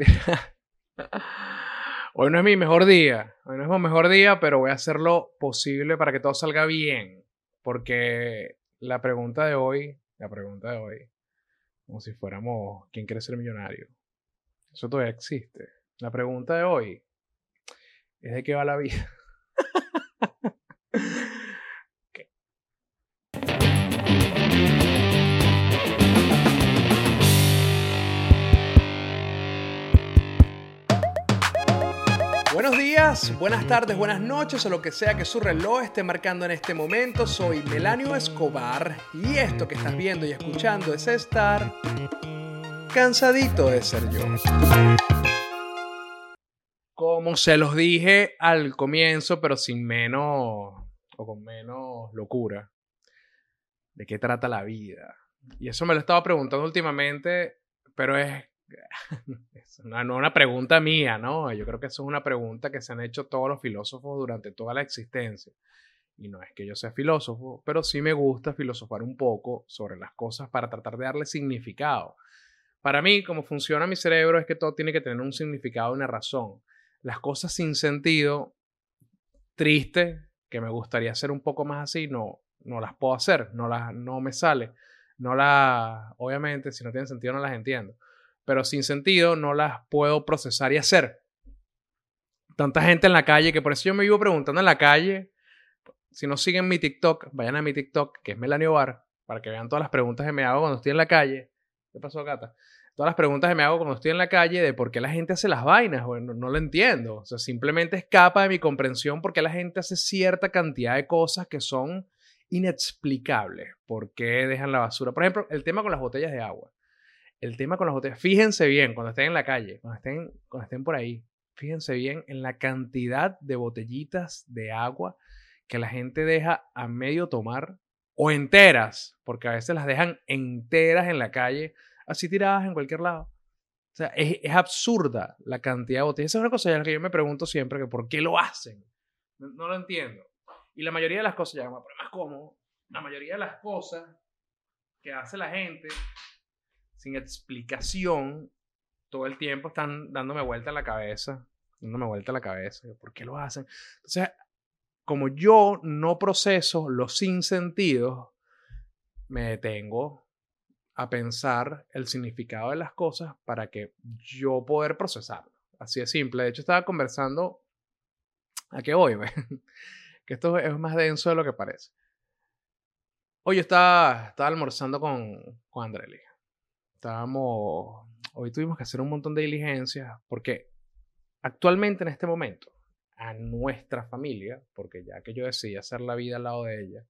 Hoy no es mi mejor día, hoy no es mi mejor día, pero voy a hacer lo posible para que todo salga bien, porque la pregunta de hoy, la pregunta de hoy, como si fuéramos, ¿quién quiere ser millonario? Eso todavía existe. La pregunta de hoy es de qué va la vida. buenas tardes, buenas noches o lo que sea que su reloj esté marcando en este momento. Soy Melanio Escobar y esto que estás viendo y escuchando es estar cansadito de ser yo. Como se los dije al comienzo, pero sin menos o con menos locura, ¿de qué trata la vida? Y eso me lo estaba preguntando últimamente, pero es no, no una pregunta mía, ¿no? Yo creo que eso es una pregunta que se han hecho todos los filósofos durante toda la existencia. Y no es que yo sea filósofo, pero sí me gusta filosofar un poco sobre las cosas para tratar de darle significado. Para mí, como funciona mi cerebro, es que todo tiene que tener un significado y una razón. Las cosas sin sentido, triste, que me gustaría hacer un poco más así, no, no las puedo hacer, no, las, no me sale. No las, obviamente, si no tienen sentido, no las entiendo pero sin sentido no las puedo procesar y hacer. Tanta gente en la calle que por eso yo me vivo preguntando en la calle. Si no siguen mi TikTok, vayan a mi TikTok, que es Melanio Bar, para que vean todas las preguntas que me hago cuando estoy en la calle. ¿Qué pasó, Cata? Todas las preguntas que me hago cuando estoy en la calle de por qué la gente hace las vainas. Bueno, no lo entiendo. O sea, simplemente escapa de mi comprensión por qué la gente hace cierta cantidad de cosas que son inexplicables. ¿Por qué dejan la basura? Por ejemplo, el tema con las botellas de agua el tema con las botellas, fíjense bien cuando estén en la calle, cuando estén, cuando estén por ahí, fíjense bien en la cantidad de botellitas de agua que la gente deja a medio tomar o enteras, porque a veces las dejan enteras en la calle, así tiradas en cualquier lado. O sea, es, absurda la cantidad de botellas. Esa es una cosa que yo me pregunto siempre, que por qué lo hacen. No, lo entiendo. Y la mayoría de las cosas, ya más cómodo, la mayoría de las cosas que hace la gente sin explicación, todo el tiempo están dándome vuelta a la cabeza, dándome vuelta a la cabeza. ¿Por qué lo hacen? Entonces, como yo no proceso los sinsentidos, me detengo a pensar el significado de las cosas para que yo poder procesarlo. Así de simple. De hecho, estaba conversando. ¿A qué voy? que esto es más denso de lo que parece. Hoy estaba, estaba almorzando con, con Andreli estábamos, hoy tuvimos que hacer un montón de diligencias porque actualmente en este momento a nuestra familia, porque ya que yo decidí hacer la vida al lado de ella,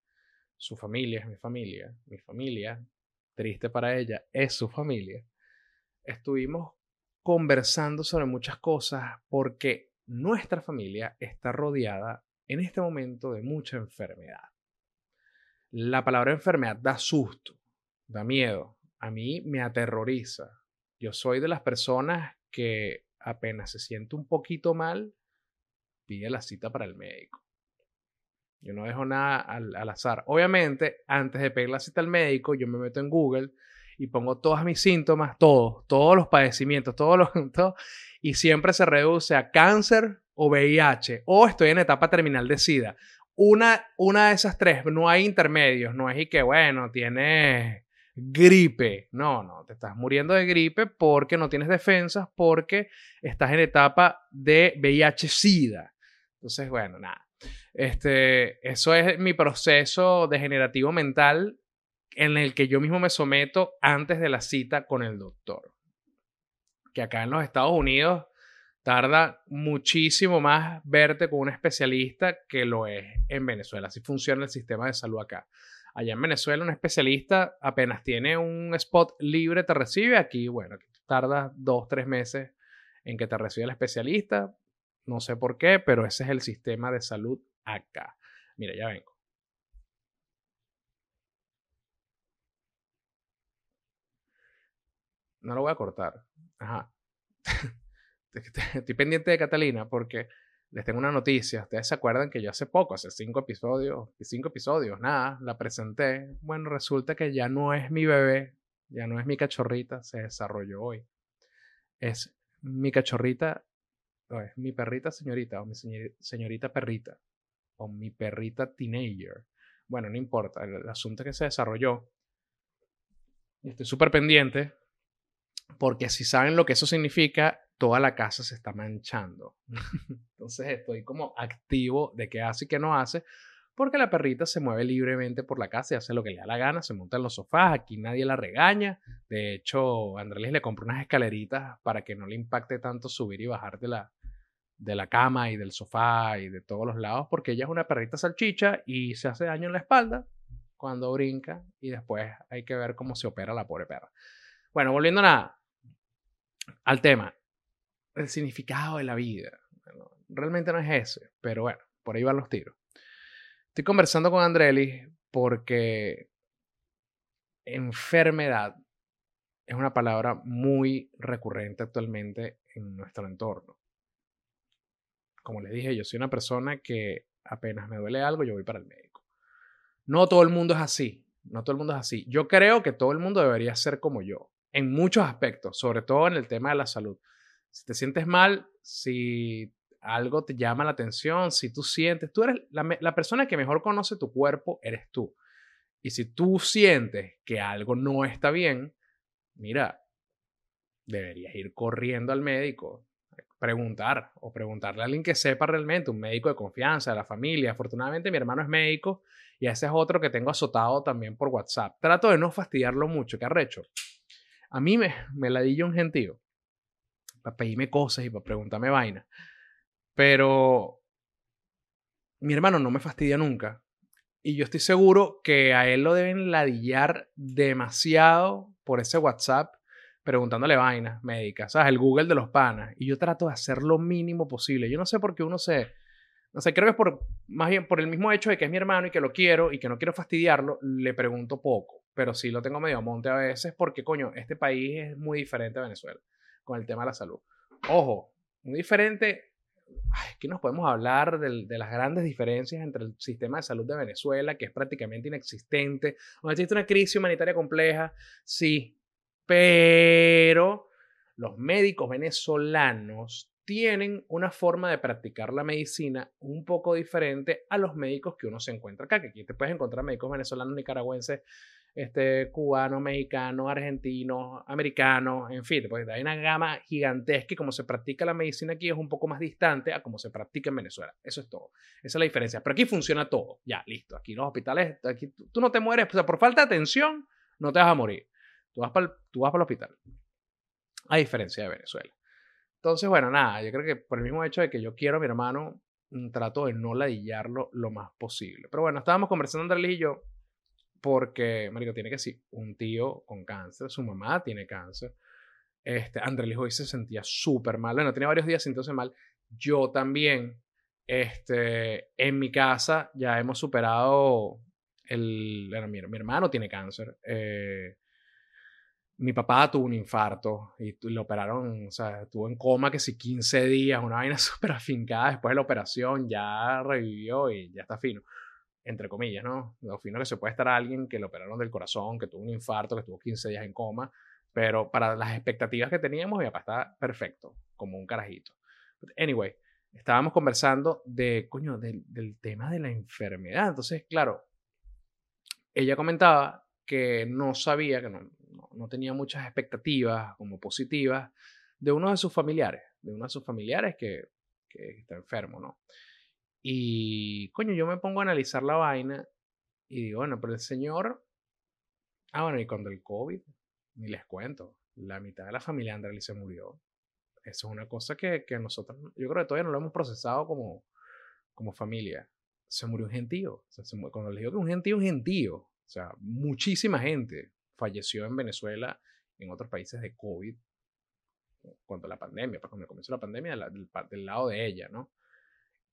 su familia es mi familia, mi familia, triste para ella, es su familia, estuvimos conversando sobre muchas cosas porque nuestra familia está rodeada en este momento de mucha enfermedad. La palabra enfermedad da susto, da miedo, a mí me aterroriza. Yo soy de las personas que apenas se siente un poquito mal, pide la cita para el médico. Yo no dejo nada al, azar. Obviamente, antes de pedir la cita al médico, yo me meto en Google y pongo todos mis síntomas, todos, todos los padecimientos, todos los, y siempre se reduce a cáncer o VIH, o estoy en etapa terminal de SIDA. Una, una de esas tres, no hay intermedios, no es y que, bueno, tiene gripe. No, no, te estás muriendo de gripe porque no tienes defensas, porque estás en etapa de VIH-Sida. Entonces, bueno, nada. Este, eso es mi proceso degenerativo mental en el que yo mismo me someto antes de la cita con el doctor. Que acá en los Estados Unidos tarda muchísimo más verte con un especialista que lo es en Venezuela. Así funciona el sistema de salud acá. Allá en Venezuela, un especialista apenas tiene un spot libre, te recibe. Aquí, bueno, tarda dos, tres meses en que te reciba el especialista. No sé por qué, pero ese es el sistema de salud acá. Mira, ya vengo. No lo voy a cortar. Ajá. Estoy pendiente de Catalina porque les tengo una noticia. Ustedes se acuerdan que yo hace poco, hace cinco episodios, cinco episodios, nada, la presenté. Bueno, resulta que ya no es mi bebé, ya no es mi cachorrita, se desarrolló hoy. Es mi cachorrita, es mi perrita señorita, o mi señorita perrita, o mi perrita teenager. Bueno, no importa, el, asunto que se desarrolló. Estoy súper pendiente, porque si saben lo que eso significa, toda la casa se está manchando. Entonces estoy como activo de qué hace y qué no hace, porque la perrita se mueve libremente por la casa y hace lo que le da la gana, se monta en los sofás, aquí nadie la regaña. De hecho, Andrés le compró unas escaleritas para que no le impacte tanto subir y bajar de la, de la cama y del sofá y de todos los lados, porque ella es una perrita salchicha y se hace daño en la espalda cuando brinca y después hay que ver cómo se opera la pobre perra. Bueno, volviendo a al tema, el significado de la vida. realmente no es ese, pero bueno, por ahí van los tiros. Estoy conversando con Andreli porque enfermedad es una palabra muy recurrente actualmente en nuestro entorno. Como les dije, yo soy una persona que apenas me duele algo, yo voy para el médico. No todo el mundo es así, no todo el mundo es así. Yo creo que todo el mundo debería ser como yo, en muchos aspectos, sobre todo en el tema de la salud. Si te sientes mal, si algo te llama la atención, si tú sientes, tú eres la, persona que mejor conoce tu cuerpo, eres tú. Y si tú sientes que algo no está bien, mira, deberías ir corriendo al médico, preguntar o preguntarle a alguien que sepa realmente, un médico de confianza, de la familia. Afortunadamente mi hermano es médico y ese es otro que tengo azotado también por WhatsApp. Trato de no fastidiarlo mucho, ¿qué arrecho? A mí me, me ladilla un gentío para pedirme cosas y para preguntarme vainas. Pero mi hermano no me fastidia nunca. Y yo estoy seguro que a él lo deben ladillar demasiado por ese WhatsApp preguntándole vainas médicas, ¿sabes? El Google de los panas. Y yo trato de hacer lo mínimo posible. Yo no sé por qué uno se... No sé, creo que es por, más bien por el mismo hecho de que es mi hermano y que lo quiero y que no quiero fastidiarlo, le pregunto poco. Pero sí lo tengo medio a monte a veces porque, coño, este país es muy diferente a Venezuela con el tema de la salud. Ojo, muy diferente aquí nos podemos hablar de, de, las grandes diferencias entre el sistema de salud de Venezuela, que es prácticamente inexistente, donde existe una crisis humanitaria compleja, sí, pero los médicos venezolanos tienen una forma de practicar la medicina un poco diferente a los médicos que uno se encuentra acá, que aquí te puedes encontrar médicos venezolanos, nicaragüenses, este, cubano, mexicano, argentino, americano, en fin, pues hay una gama gigantesca y como se practica la medicina aquí es un poco más distante a como se practica en Venezuela. Eso es todo. Esa es la diferencia. Pero aquí funciona todo. Ya, listo. Aquí los hospitales, aquí tú, no te mueres, o sea, por falta de atención, no te vas a morir. Tú vas para tú para el hospital. A diferencia de Venezuela. Entonces, bueno, nada, yo creo que por el mismo hecho de que yo quiero a mi hermano, mm, trato de no ladillarlo lo más posible. Pero bueno, estábamos conversando Andrés y yo porque, marico, tiene que sí, un tío con cáncer, su mamá tiene cáncer. Este, Andrés hoy se sentía súper mal, bueno, tenía varios días sintiéndose mal. Yo también, este, en mi casa ya hemos superado el, bueno, mi, mi, hermano tiene cáncer. Eh, mi papá tuvo un infarto y le operaron, o sea, estuvo en coma que si 15 días, una vaina súper afincada. Después de la operación ya revivió y ya está fino entre comillas, ¿no? Lo fino que se puede estar a alguien que le operaron del corazón, que tuvo un infarto, que estuvo 15 días en coma, pero para las expectativas que teníamos, mi papá está perfecto, como un carajito. Anyway, estábamos conversando de, coño, del, del tema de la enfermedad. Entonces, claro, ella comentaba que no sabía, que no, no, tenía muchas expectativas como positivas de uno de sus familiares, de uno de sus familiares que, que está enfermo, ¿no? Y, coño, yo me pongo a analizar la vaina y digo, bueno, pero el señor... Ah, bueno, y cuando el COVID, ni les cuento, la mitad de la familia Andrés se murió. Eso es una cosa que, que nosotros, yo creo que todavía no lo hemos procesado como, como familia. Se murió un gentío. O sea, cuando les digo que un gentío, un gentío. O sea, muchísima gente falleció en Venezuela, en otros países de COVID, cuando la pandemia, pues, cuando comenzó la pandemia, del, del lado de ella, ¿no?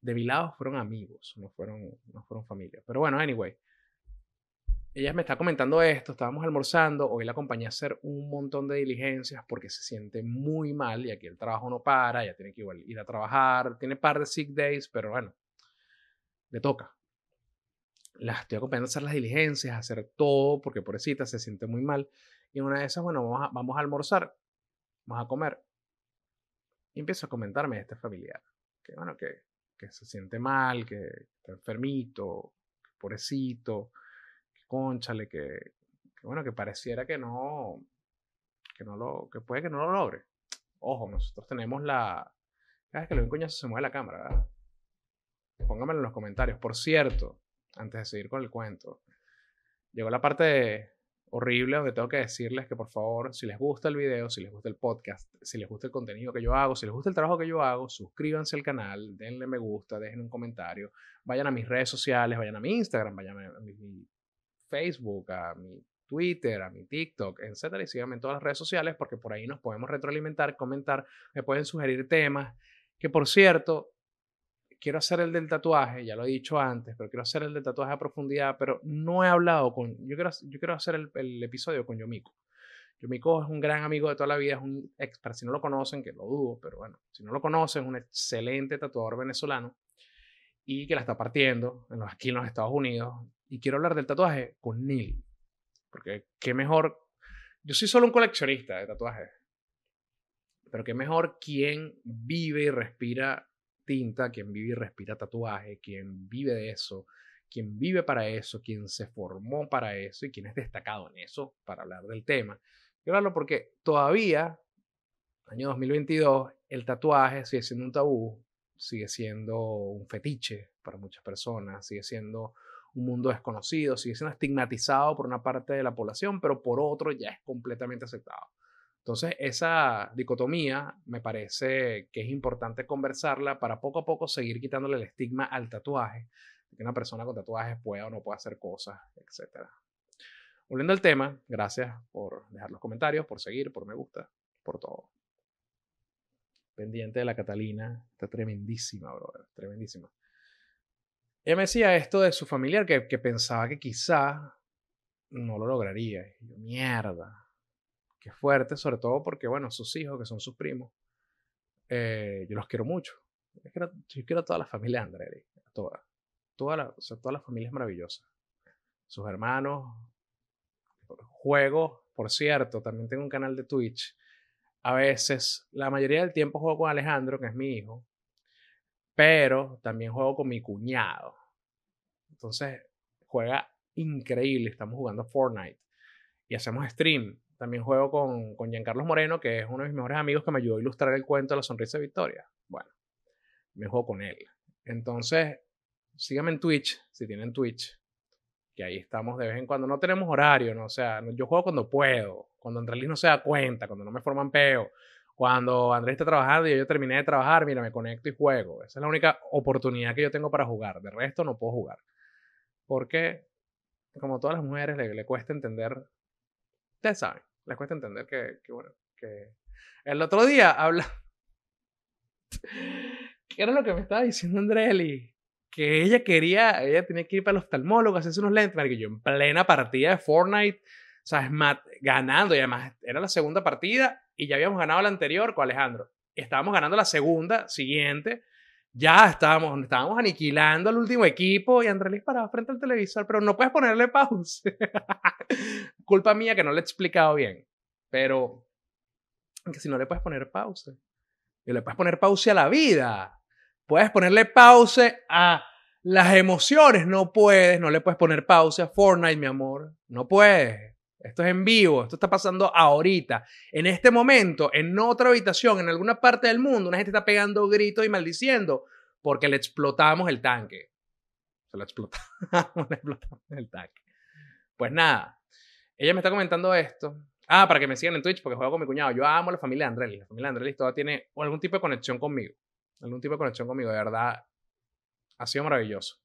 De mi lado fueron amigos, no fueron, no fueron familia. Pero bueno, anyway. Ella me está comentando esto, estábamos almorzando, hoy la acompañé a hacer un montón de diligencias porque se siente muy mal y aquí el trabajo no para, ya tiene que igual ir a trabajar, tiene par de sick days, pero bueno, le toca. La estoy acompañando a hacer las diligencias, a hacer todo, porque pobrecita se siente muy mal. Y una de esas, bueno, vamos a, vamos a almorzar, vamos a comer. Y empiezo a comentarme de este familiar. Que bueno, que, que se siente mal, que está enfermito, que pobrecito, que conchale, que, bueno, que pareciera que no, que no lo, que puede que no lo logre. Ojo, nosotros tenemos la, cada que lo ven coñazo se mueve la cámara, ¿verdad? Pónganmelo en los comentarios. Por cierto, antes de seguir con el cuento, llegó la parte horrible donde tengo que decirles que por favor, si les gusta el video, si les gusta el podcast, si les gusta el contenido que yo hago, si les gusta el trabajo que yo hago, suscríbanse al canal, denle me gusta, dejen un comentario, vayan a mis redes sociales, vayan a mi Instagram, vayan a mi Facebook, a mi Twitter, a mi TikTok, etcétera, y síganme en todas las redes sociales porque por ahí nos podemos retroalimentar, comentar, me pueden sugerir temas, que por cierto, quiero hacer el del tatuaje, ya lo he dicho antes, pero quiero hacer el del tatuaje a profundidad, pero no he hablado con, yo quiero, yo quiero hacer el, el episodio con Yomiko. Yomiko es un gran amigo de toda la vida, es un expert, si no lo conocen, que lo dudo, pero bueno, si no lo conocen, es un excelente tatuador venezolano y que la está partiendo aquí en los Estados Unidos. Y quiero hablar del tatuaje con Neil, porque qué mejor, yo soy solo un coleccionista de tatuajes, pero qué mejor quien vive y respira tinta, quien vive y respira tatuaje, quien vive de eso, quien vive para eso, quien se formó para eso y quien es destacado en eso para hablar del tema. Quiero hablarlo porque todavía, año 2022, el tatuaje sigue siendo un tabú, sigue siendo un fetiche para muchas personas, sigue siendo un mundo desconocido, sigue siendo estigmatizado por una parte de la población, pero por otro ya es completamente aceptado. Entonces, esa dicotomía me parece que es importante conversarla para poco a poco seguir quitándole el estigma al tatuaje, que una persona con tatuajes pueda o no pueda hacer cosas, etc. Volviendo al tema, gracias por dejar los comentarios, por seguir, por me gusta, por todo. Pendiente de la Catalina, está tremendísima, brother, tremendísima. Ella me decía esto de su familiar que, que pensaba que quizá no lo lograría. Y yo, mierda, qué fuerte, sobre todo porque, bueno, sus hijos, que son sus primos, eh, yo los quiero mucho. Yo quiero, a toda la familia de André, toda, toda la, o sea, familia es maravillosa. Sus hermanos, juego, por cierto, también tengo un canal de Twitch. A veces, la mayoría del tiempo juego con Alejandro, que es mi hijo, pero también juego con mi cuñado. Entonces, juega increíble. Estamos jugando Fortnite y hacemos stream. También juego con, con Giancarlos Moreno, que es uno de mis mejores amigos que me ayudó a ilustrar el cuento de la sonrisa de Victoria. Bueno, me juego con él. Entonces, síganme en Twitch, si tienen Twitch, que ahí estamos de vez en cuando. No tenemos horario, ¿no? O sea, yo juego cuando puedo, cuando Andrés no se da cuenta, cuando no me forman peo. Cuando Andrés está trabajando y yo terminé de trabajar, mira, me conecto y juego. Esa es la única oportunidad que yo tengo para jugar. De resto, no puedo jugar. Porque, como todas las mujeres, le, cuesta entender. Ustedes saben, le cuesta entender que, que, bueno, que. El otro día habla. ¿Qué era lo que me estaba diciendo Andreli? Que ella quería, ella tenía que ir para el oftalmólogo, hacerse unos lentes. Que yo en plena partida de Fortnite, o sea, ganando, y además era la segunda partida y ya habíamos ganado la anterior con Alejandro. Estábamos ganando la segunda siguiente. Ya estábamos, estábamos aniquilando al último equipo y Andrés paraba frente al televisor, pero no puedes ponerle pausa. Culpa mía que no le he explicado bien. Pero que si no le puedes poner pausa, y le puedes poner pausa a la vida. Puedes ponerle pausa a las emociones. No puedes, no le puedes poner pausa a Fortnite, mi amor. No puedes. Esto es en vivo, esto está pasando ahorita. En este momento, en otra habitación, en alguna parte del mundo, una gente está pegando gritos y maldiciendo porque le explotamos el tanque. Se lo explotamos, le explotamos el tanque. Pues nada, ella me está comentando esto. Ah, para que me sigan en Twitch porque juego con mi cuñado. Yo amo la familia de Andrés. La familia de Andrés todavía tiene algún tipo de conexión conmigo. Algún tipo de conexión conmigo. De verdad, ha sido maravilloso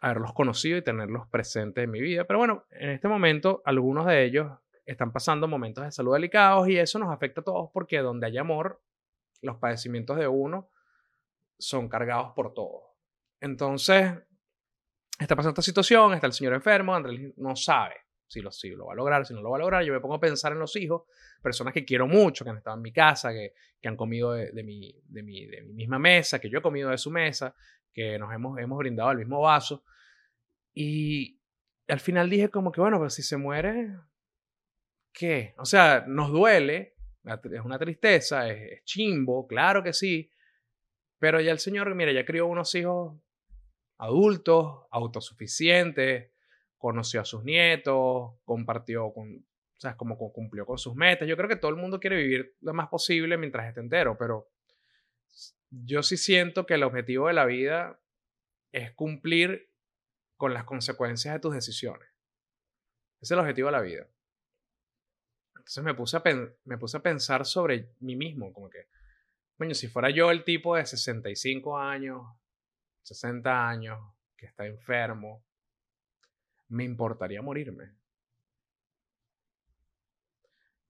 haberlos conocido y tenerlos presentes en mi vida. Pero bueno, en este momento algunos de ellos están pasando momentos de salud delicados y eso nos afecta a todos porque donde hay amor, los padecimientos de uno son cargados por todos. Entonces, está pasando esta situación, está el señor enfermo, Andrés no sabe si lo, si lo va a lograr, si no lo va a lograr. Yo me pongo a pensar en los hijos, personas que quiero mucho, que han estado en mi casa, que, que han comido de, de, mi, de, mi, de mi misma mesa, que yo he comido de su mesa, que nos hemos, hemos brindado el mismo vaso. Y al final dije como que, bueno, pero si se muere, ¿qué? O sea, nos duele, Es una tristeza, es, chimbo, claro que sí. Pero ya el señor, mira, ya crió unos hijos adultos, autosuficientes, conoció a sus nietos, compartió con, o sea, como cumplió con sus metas. Yo creo que todo el mundo quiere vivir lo más posible mientras esté entero, pero yo sí siento que el objetivo de la vida es cumplir con las consecuencias de tus decisiones. Ese es el objetivo de la vida. Entonces me puse a, me puse a pensar sobre mí mismo, como que, bueno, si fuera yo el tipo de 65 años, 60 años, que está enfermo, me importaría morirme.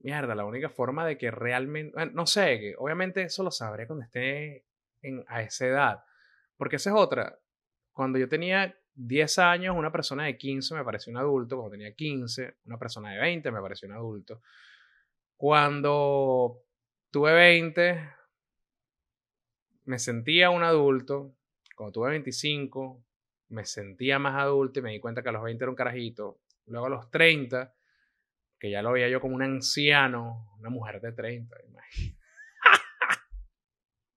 Mierda, la única forma de que realmente, no sé, obviamente eso lo sabré cuando esté en, a esa edad, porque esa es otra. Cuando yo tenía 10 años, una persona de 15 me pareció un adulto. Cuando tenía 15, una persona de 20 me pareció un adulto. Cuando tuve 20, me sentía un adulto. Cuando tuve 25, me sentía más adulto y me di cuenta que a los 20 era un carajito. Luego a los 30, que ya lo veía yo como un anciano, una mujer de 30,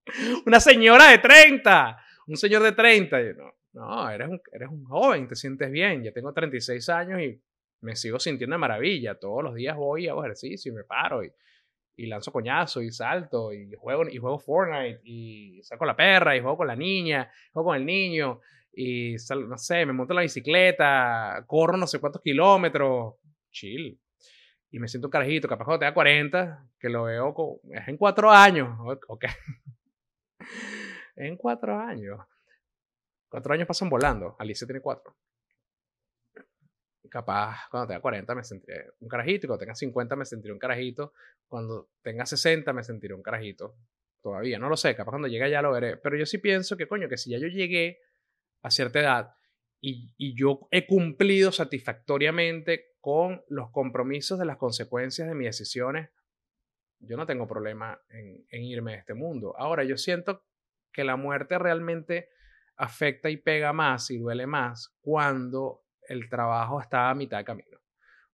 una señora de 30, un señor de 30. no, no, eres un, eres un joven, te sientes bien. Ya tengo 36 años y me sigo sintiendo de maravilla. Todos los días voy, hago ejercicio y me paro y, y lanzo coñazo y salto y juego, y juego Fortnite y saco la perra y juego con la niña, juego con el niño y no sé, me monto en la bicicleta, corro no sé cuántos kilómetros, chill. Y me siento un carajito, capaz cuando tenga 40, que lo veo es en cuatro años, ok. en cuatro años. Cuatro años pasan volando. Alicia tiene cuatro. Capaz cuando tenga 40 me sentiré un carajito. Cuando tenga 50 me sentiré un carajito. Cuando tenga 60 me sentiré un carajito. Todavía, no lo sé. Capaz cuando llegue ya lo veré. Pero yo sí pienso que, coño, que si ya yo llegué a cierta edad y, y yo he cumplido satisfactoriamente con los compromisos de las consecuencias de mis decisiones, yo no tengo problema en, irme de este mundo. Ahora, yo siento que la muerte realmente afecta y pega más y duele más cuando el trabajo está a mitad de camino.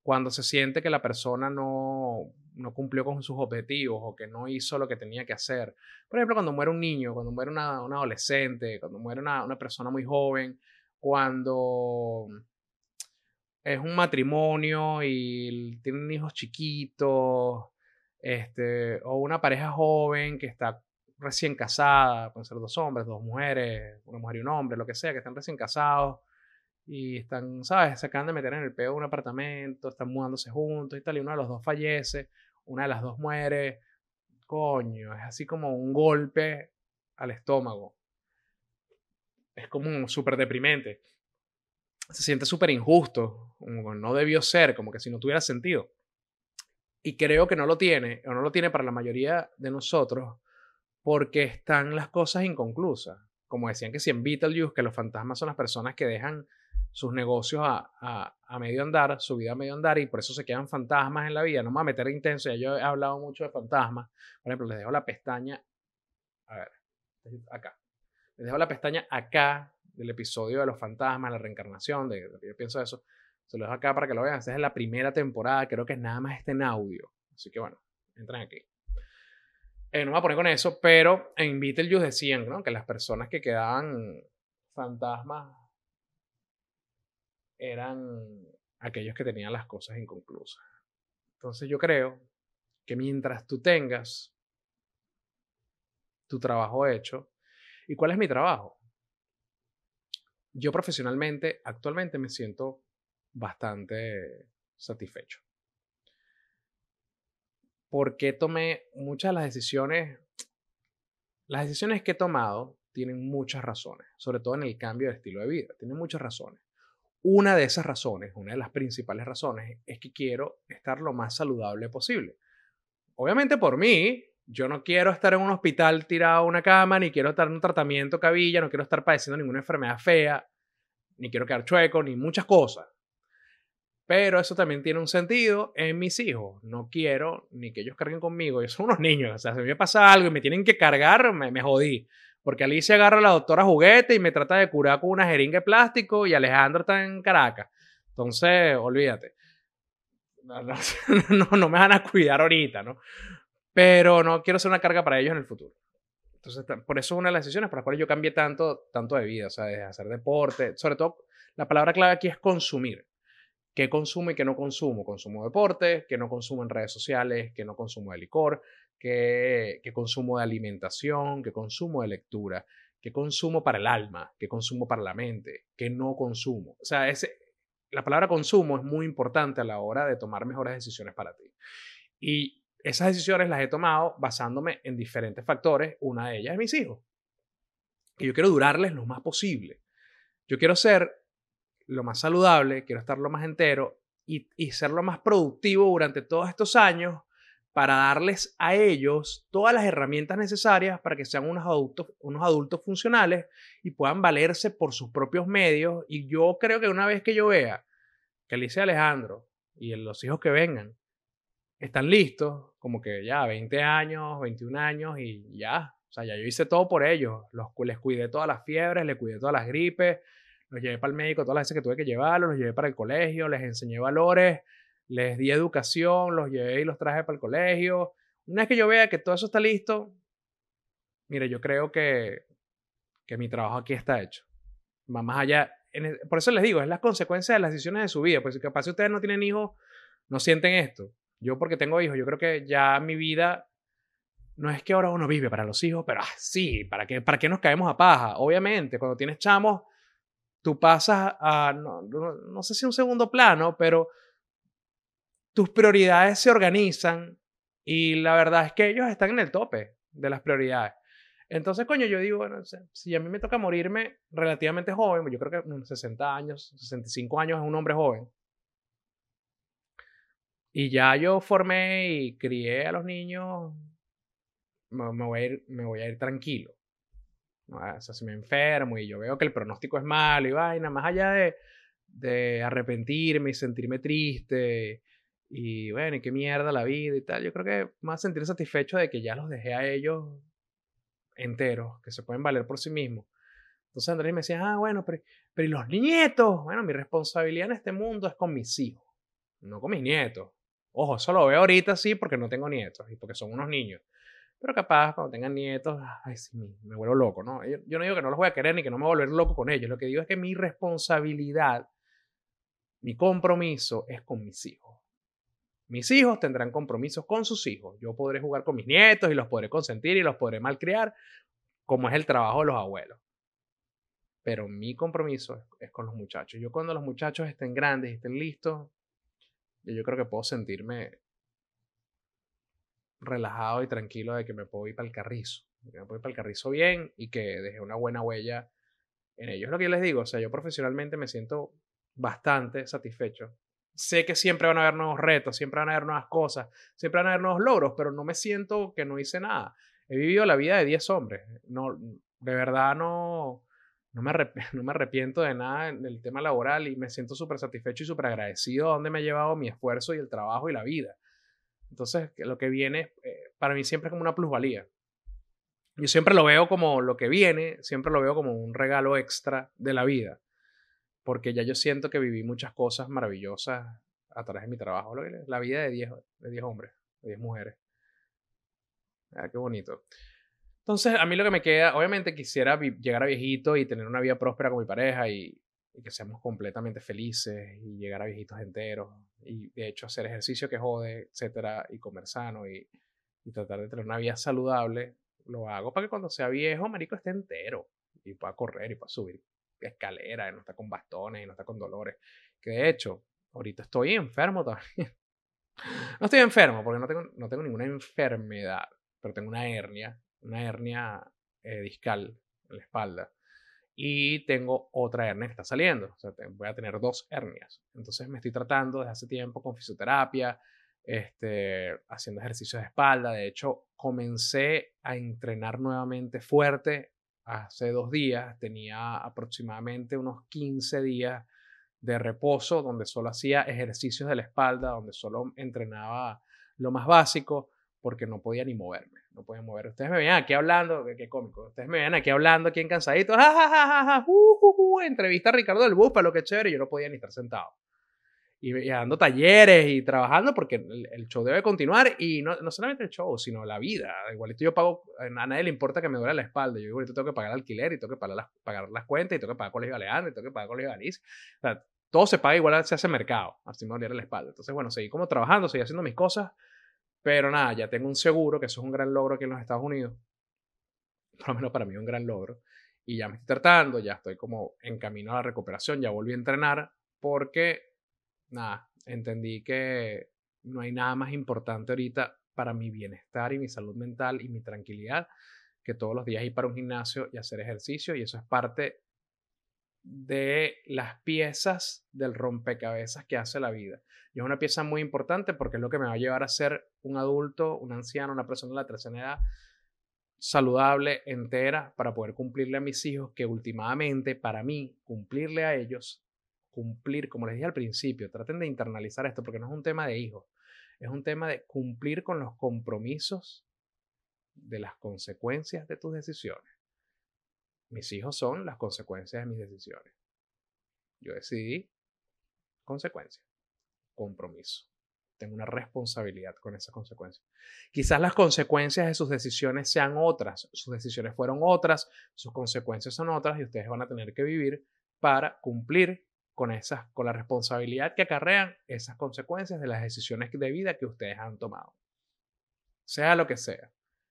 Cuando se siente que la persona no, no cumplió con sus objetivos o que no hizo lo que tenía que hacer. Por ejemplo, cuando muere un niño, cuando muere una, adolescente, cuando muere una, una, persona muy joven, cuando es un matrimonio y tienen hijos chiquitos, este, o una pareja joven que está recién casada, pueden ser dos hombres, dos mujeres, una mujer y un hombre, lo que sea, que están recién casados y están, ¿sabes? Se acaban de meter en el peo de un apartamento, están mudándose juntos y tal, y uno de los dos fallece, una de las dos muere. Coño, es así como un golpe al estómago. Es como súper deprimente. Se siente súper injusto, no debió ser, como que si no tuviera sentido. Y creo que no lo tiene, o no lo tiene para la mayoría de nosotros, porque están las cosas inconclusas. Como decían que si en Beetlejuice, que los fantasmas son las personas que dejan sus negocios a, a, medio andar, su vida a medio andar, y por eso se quedan fantasmas en la vida. No me voy a meter intenso, ya yo he hablado mucho de fantasmas. Por ejemplo, les dejo la pestaña, a ver, acá. Les dejo la pestaña acá del episodio de los fantasmas, la reencarnación, de, yo pienso eso. Se lo dejo acá para que lo vean. Esta es la primera temporada, creo que nada más está en audio. Así que bueno, entran aquí. Eh, no me voy a poner con eso, pero en Beetlejuice decían ¿no? que las personas que quedaban fantasmas eran aquellos que tenían las cosas inconclusas. Entonces yo creo que mientras tú tengas tu trabajo hecho, ¿y cuál es mi trabajo? Yo profesionalmente, actualmente me siento bastante satisfecho por qué tomé muchas de las decisiones. Las decisiones que he tomado tienen muchas razones, sobre todo en el cambio de estilo de vida. Tienen muchas razones. Una de esas razones, una de las principales razones, es que quiero estar lo más saludable posible. Obviamente por mí, yo no quiero estar en un hospital tirado a una cama, ni quiero estar en un tratamiento cabilla, no quiero estar padeciendo ninguna enfermedad fea, ni quiero quedar chueco, ni muchas cosas. Pero eso también tiene un sentido en mis hijos. No quiero ni que ellos carguen conmigo. Ellos son unos niños. O sea, si me pasa algo y me tienen que cargar, me, me jodí. Porque Alicia agarra a la doctora juguete y me trata de curar con una jeringa de plástico y Alejandro está en Caracas. Entonces, olvídate. No, no, no me van a cuidar ahorita, ¿no? Pero no quiero ser una carga para ellos en el futuro. Entonces, por eso es una de las decisiones por las cuales yo cambié tanto, tanto de vida, o sea, de hacer deporte, sobre todo la palabra clave aquí es consumir. ¿Qué consumo y qué no consumo? Consumo deporte, que no consumo en redes sociales, que no consumo de licor, que, que consumo de alimentación, que consumo de lectura, que consumo para el alma, que consumo para la mente, que no consumo. O sea, ese, la palabra consumo es muy importante a la hora de tomar mejores decisiones para ti. Y esas decisiones las he tomado basándome en diferentes factores. Una de ellas es mis hijos. Que yo quiero durarles lo más posible. Yo quiero ser lo más saludable, quiero estar lo más entero y, y ser lo más productivo durante todos estos años para darles a ellos todas las herramientas necesarias para que sean unos adultos, unos adultos funcionales y puedan valerse por sus propios medios. Y yo creo que una vez que yo vea que Alicia Alejandro y los hijos que vengan están listos, como que ya 20 años, 21 años y ya, o sea, ya yo hice todo por ellos. Los, les cuidé todas las fiebres, les cuidé todas las gripes, los llevé para el médico todas las veces que tuve que llevarlos, los llevé para el colegio, les enseñé valores, les di educación, los llevé y los traje para el colegio. Una vez que yo vea que todo eso está listo, mire, yo creo que, que mi trabajo aquí está hecho. Va más allá. por eso les digo, es las consecuencias de las decisiones de su vida. Pues capaz si ustedes no tienen hijos, no sienten esto. Yo porque tengo hijos, yo creo que ya mi vida no es que ahora uno vive para los hijos, pero ah, sí, ¿para qué, ¿para qué nos caemos a paja? Obviamente, cuando tienes chamos, tú pasas a, no, no sé si un segundo plano, pero tus prioridades se organizan y la verdad es que ellos están en el tope de las prioridades. Entonces, coño, yo digo, bueno, si a mí me toca morirme relativamente joven, yo creo que 60 años, 65 años es un hombre joven. Y ya yo formé y crié a los niños, me, voy, a ir, me voy a ir tranquilo. O sea, si me enfermo y yo veo que el pronóstico es malo y vaina, más allá de, de arrepentirme y sentirme triste y bueno, y qué mierda la vida y tal. Yo creo que más sentir satisfecho de que ya los dejé a ellos enteros, que se pueden valer por sí mismos. Entonces Andrés me decía, ah, bueno, pero, pero ¿y los nietos? Bueno, mi responsabilidad en este mundo es con mis hijos, no con mis nietos. Ojo, eso lo veo ahorita sí porque no tengo nietos y porque son unos niños. Pero capaz cuando tengan nietos, ay, sí, me vuelvo loco, ¿no? Yo, no digo que no los voy a querer ni que no me voy a volver loco con ellos. Lo que digo es que mi responsabilidad, mi compromiso es con mis hijos. Mis hijos tendrán compromisos con sus hijos. Yo podré jugar con mis nietos y los podré consentir y los podré malcriar, como es el trabajo de los abuelos. Pero mi compromiso es, con los muchachos. Yo cuando los muchachos estén grandes estén listos, yo, creo que puedo sentirme relajado y tranquilo de que me puedo ir para el carrizo. Que me puedo ir para el carrizo bien y que deje una buena huella en ellos. Es lo que yo les digo. O sea, yo profesionalmente me siento bastante satisfecho sé que siempre van a haber nuevos retos, siempre van a haber nuevas cosas, siempre van a haber nuevos logros, pero no me siento que no hice nada. He vivido la vida de 10 hombres. No, de verdad no, no, me no me arrepiento de nada en el tema laboral y me siento súper satisfecho y súper agradecido a donde me ha llevado mi esfuerzo y el trabajo y la vida. Entonces, lo que viene eh, para mí siempre es como una plusvalía. Yo siempre lo veo como lo que viene, siempre lo veo como un regalo extra de la vida porque ya yo siento que viví muchas cosas maravillosas a través de mi trabajo. La vida de 10 de diez hombres, de 10 mujeres. Ah, qué bonito. Entonces, a mí lo que me queda, obviamente quisiera llegar a viejito y tener una vida próspera con mi pareja y, que seamos completamente felices y llegar a viejitos enteros y de hecho hacer ejercicio que jode, etcétera, y comer sano y, tratar de tener una vida saludable. Lo hago para que cuando sea viejo, marico, esté entero y pueda correr y pueda subir escalera, y no está con bastones, y no está con dolores. Que de hecho, ahorita estoy enfermo también. no estoy enfermo porque no tengo, no tengo ninguna enfermedad, pero tengo una hernia, una hernia eh, discal en la espalda. Y tengo otra hernia que está saliendo. O sea, voy a tener dos hernias. Entonces me estoy tratando desde hace tiempo con fisioterapia, este, haciendo ejercicios de espalda. De hecho, comencé a entrenar nuevamente fuerte hace dos días, tenía aproximadamente unos 15 días de reposo donde solo hacía ejercicios de la espalda, donde solo entrenaba lo más básico porque no podía ni moverme, no podía mover. Ustedes me veían aquí hablando, qué cómico, ustedes me veían aquí hablando, aquí en cansadito, ja, ja, ja, uh, uh, uh, entrevista a Ricardo del Bus, para lo que chévere, yo no podía ni estar sentado. y, dando talleres y trabajando porque el, show debe continuar y no, no, solamente el show, sino la vida. Igualito yo pago, a nadie le importa que me duele la espalda. Yo igualito tengo que pagar el alquiler y tengo que pagar las, pagar las cuentas y tengo que pagar colegio Alejandro y tengo que pagar colegio Alice. O sea, todo se paga igual, se hace mercado. Así me doliera la espalda. Entonces, bueno, seguí como trabajando, seguí haciendo mis cosas. Pero nada, ya tengo un seguro, que eso es un gran logro aquí en los Estados Unidos. Por lo menos para mí un gran logro. Y ya me estoy tratando, ya estoy como en camino a la recuperación, ya volví a entrenar porque nada, entendí que no hay nada más importante ahorita para mi bienestar y mi salud mental y mi tranquilidad que todos los días ir para un gimnasio y hacer ejercicio y eso es parte de las piezas del rompecabezas que hace la vida. Y es una pieza muy importante porque es lo que me va a llevar a ser un adulto, un anciano, una persona de la tercera edad saludable, entera, para poder cumplirle a mis hijos, que últimamente para mí, cumplirle a ellos cumplir, como les dije al principio, traten de internalizar esto porque no es un tema de hijos, es un tema de cumplir con los compromisos de las consecuencias de tus decisiones. Mis hijos son las consecuencias de mis decisiones. Yo decidí consecuencia, compromiso. Tengo una responsabilidad con esas consecuencias. Quizás las consecuencias de sus decisiones sean otras, sus decisiones fueron otras, sus consecuencias son otras y ustedes van a tener que vivir para cumplir con, esas, con la responsabilidad que acarrean esas consecuencias de las decisiones de vida que ustedes han tomado. Sea lo que sea.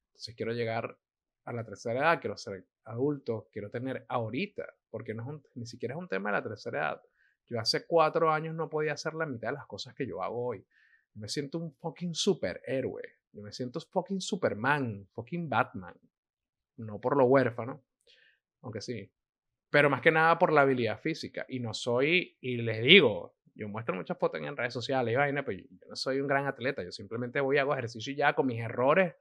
Entonces quiero llegar a la tercera edad, quiero ser adulto, quiero tener ahorita, porque no ni siquiera es un tema de la tercera edad. Yo hace cuatro años no podía hacer la mitad de las cosas que yo hago hoy. Yo me siento un fucking superhéroe. Yo me siento fucking Superman, fucking Batman. No por lo huérfano, aunque sí, pero más que nada por la habilidad física. Y no soy, y les digo, yo muestro muchas fotos en redes sociales y vaina, pero yo no soy un gran atleta, yo simplemente voy a hago ejercicio ya con mis errores,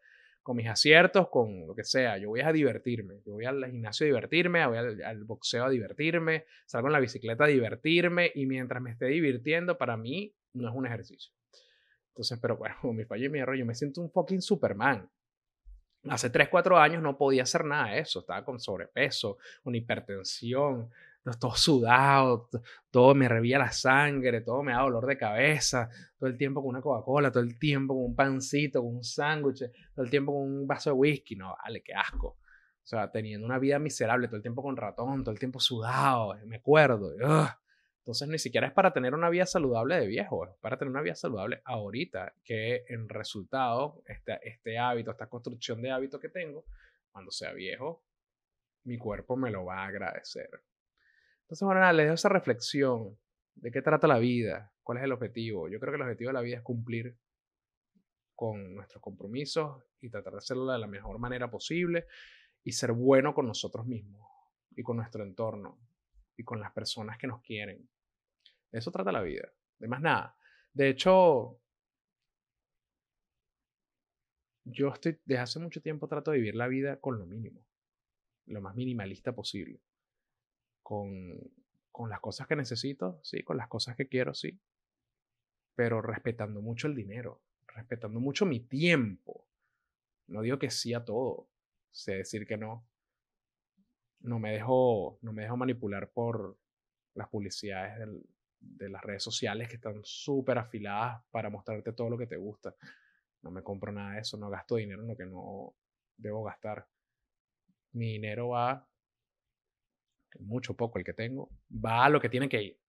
con mis aciertos, con lo que sea. Yo voy a divertirme, yo voy al gimnasio a divertirme, voy al, boxeo a divertirme, salgo en la bicicleta a divertirme y mientras me esté divirtiendo, para mí no es un ejercicio. Entonces, pero bueno, mi fallo y mi error, yo me siento un fucking Superman. Hace 3, 4 años no podía hacer nada de eso. Estaba con sobrepeso, una hipertensión, todo sudado, todo me revía la sangre, todo me da dolor de cabeza, todo el tiempo con una Coca-Cola, todo el tiempo con un pancito, con un sándwich, todo el tiempo con un vaso de whisky. No, vale, qué asco. O sea, teniendo una vida miserable, todo el tiempo con ratón, todo el tiempo sudado, me acuerdo. Entonces ni siquiera es para tener una vida saludable de viejo, es para tener una vida saludable ahorita, que en resultado, este, este hábito, esta construcción de hábito que tengo, cuando sea viejo, mi cuerpo me lo va a agradecer. Entonces, bueno, les dejo esa reflexión de qué trata la vida, cuál es el objetivo. Yo creo que el objetivo de la vida es cumplir con nuestros compromisos y tratar de hacerlo de la mejor manera posible y ser bueno con nosotros mismos y con nuestro entorno y con las personas que nos quieren eso trata la vida. De más nada. De hecho, yo estoy, desde hace mucho tiempo trato de vivir la vida con lo mínimo, lo más minimalista posible. Con, con las cosas que necesito, sí, con las cosas que quiero, sí. Pero respetando mucho el dinero, respetando mucho mi tiempo. No digo que sí a todo, sé decir que no. No me dejo, no me dejo manipular por las publicidades de las redes sociales que están súper afiladas para mostrarte todo lo que te gusta. No me compro nada de eso, no gasto dinero en lo que no debo gastar. Mi dinero va, mucho poco el que tengo, va a lo que tiene que ir.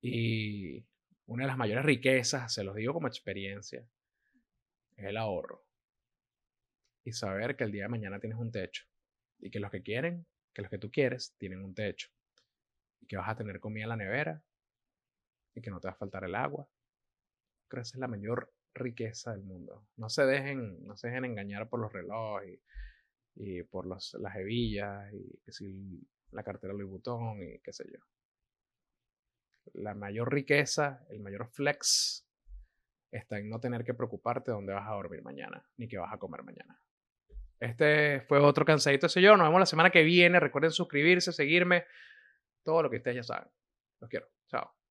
Y una de las mayores riquezas, se los digo como experiencia, es el ahorro. Y saber que el día de mañana tienes un techo. Y que los que quieren, que los que tú quieres, tienen un techo que vas a tener comida en la nevera y que no te va a faltar el agua. Creo que esa es la mayor riqueza del mundo. No se dejen, no se dejen engañar por los relojes y, por los, las hebillas y que si la cartera Louis Vuitton y qué sé yo. La mayor riqueza, el mayor flex está en no tener que preocuparte dónde vas a dormir mañana ni qué vas a comer mañana. Este fue otro cansadito ese yo. Nos vemos la semana que viene. Recuerden suscribirse, seguirme todo lo que ustedes ya saben. Los quiero. Chao.